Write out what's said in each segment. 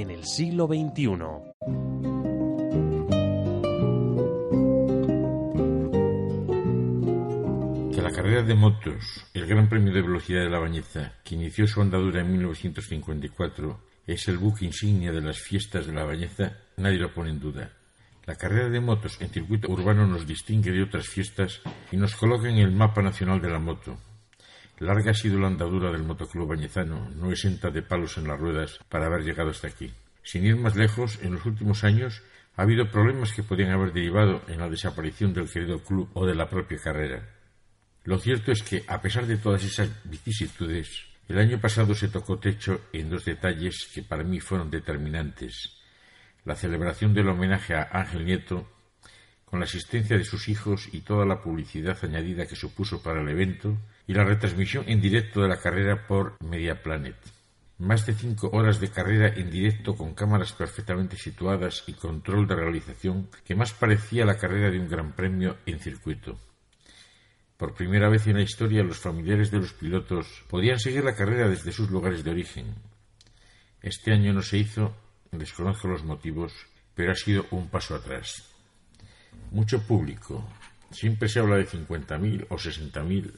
en el siglo XXI. Que la carrera de motos, el Gran Premio de Velocidad de la Bañeza, que inició su andadura en 1954, es el buque insignia de las fiestas de la Bañeza, nadie lo pone en duda. La carrera de motos en circuito urbano nos distingue de otras fiestas y nos coloca en el mapa nacional de la moto. Larga ha sido la andadura del motoclub bañezano, no exenta de palos en las ruedas para haber llegado hasta aquí. Sin ir más lejos, en los últimos años ha habido problemas que podían haber derivado en la desaparición del querido club o de la propia carrera. Lo cierto es que, a pesar de todas esas vicisitudes, el año pasado se tocó techo en dos detalles que para mí fueron determinantes. La celebración del homenaje a Ángel Nieto, con la asistencia de sus hijos y toda la publicidad añadida que supuso para el evento, y la retransmisión en directo de la carrera por Mediaplanet. Más de cinco horas de carrera en directo con cámaras perfectamente situadas y control de realización que más parecía la carrera de un gran premio en circuito. Por primera vez en la historia los familiares de los pilotos podían seguir la carrera desde sus lugares de origen. Este año no se hizo, desconozco los motivos, pero ha sido un paso atrás. Mucho público. Siempre se habla de 50.000 o 60.000.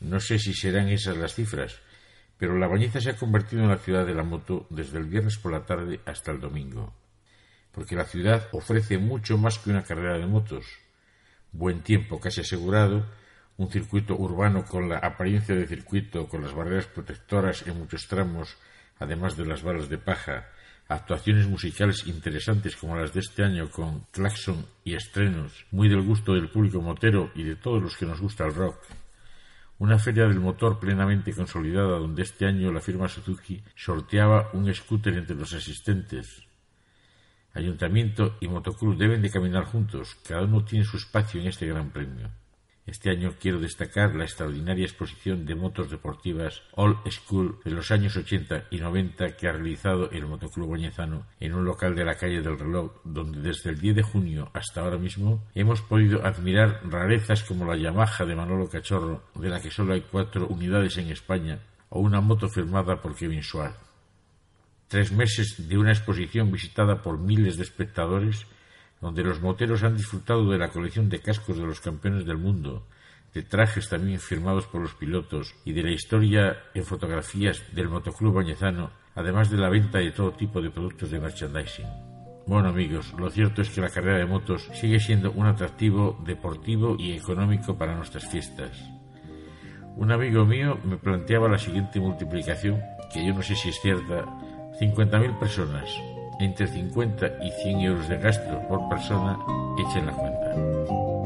No sé si serán esas las cifras, pero La Bañeza se ha convertido en la ciudad de la moto desde el viernes por la tarde hasta el domingo. Porque la ciudad ofrece mucho más que una carrera de motos. Buen tiempo casi asegurado un circuito urbano con la apariencia de circuito, con las barreras protectoras en muchos tramos, además de las balas de paja, actuaciones musicales interesantes como las de este año con claxon y estrenos, muy del gusto del público motero y de todos los que nos gusta el rock. Una feria del motor plenamente consolidada donde este año la firma Suzuki sorteaba un scooter entre los asistentes. Ayuntamiento y motoclub deben de caminar juntos, cada uno tiene su espacio en este gran premio. Este año quiero destacar la extraordinaria exposición de motos deportivas All School de los años 80 y 90 que ha realizado el Motoclub Bañezano en un local de la calle del reloj, donde desde el 10 de junio hasta ahora mismo hemos podido admirar rarezas como la Yamaha de Manolo Cachorro, de la que solo hay cuatro unidades en España, o una moto firmada por Kevin Schwartz. Tres meses de una exposición visitada por miles de espectadores donde los moteros han disfrutado de la colección de cascos de los campeones del mundo, de trajes también firmados por los pilotos y de la historia en fotografías del Motoclub Bañezano, además de la venta de todo tipo de productos de merchandising. Bueno amigos, lo cierto es que la carrera de motos sigue siendo un atractivo deportivo y económico para nuestras fiestas. Un amigo mío me planteaba la siguiente multiplicación, que yo no sé si es cierta, 50.000 personas, entre 50 y 100 euros de gasto por persona, echen la cuenta.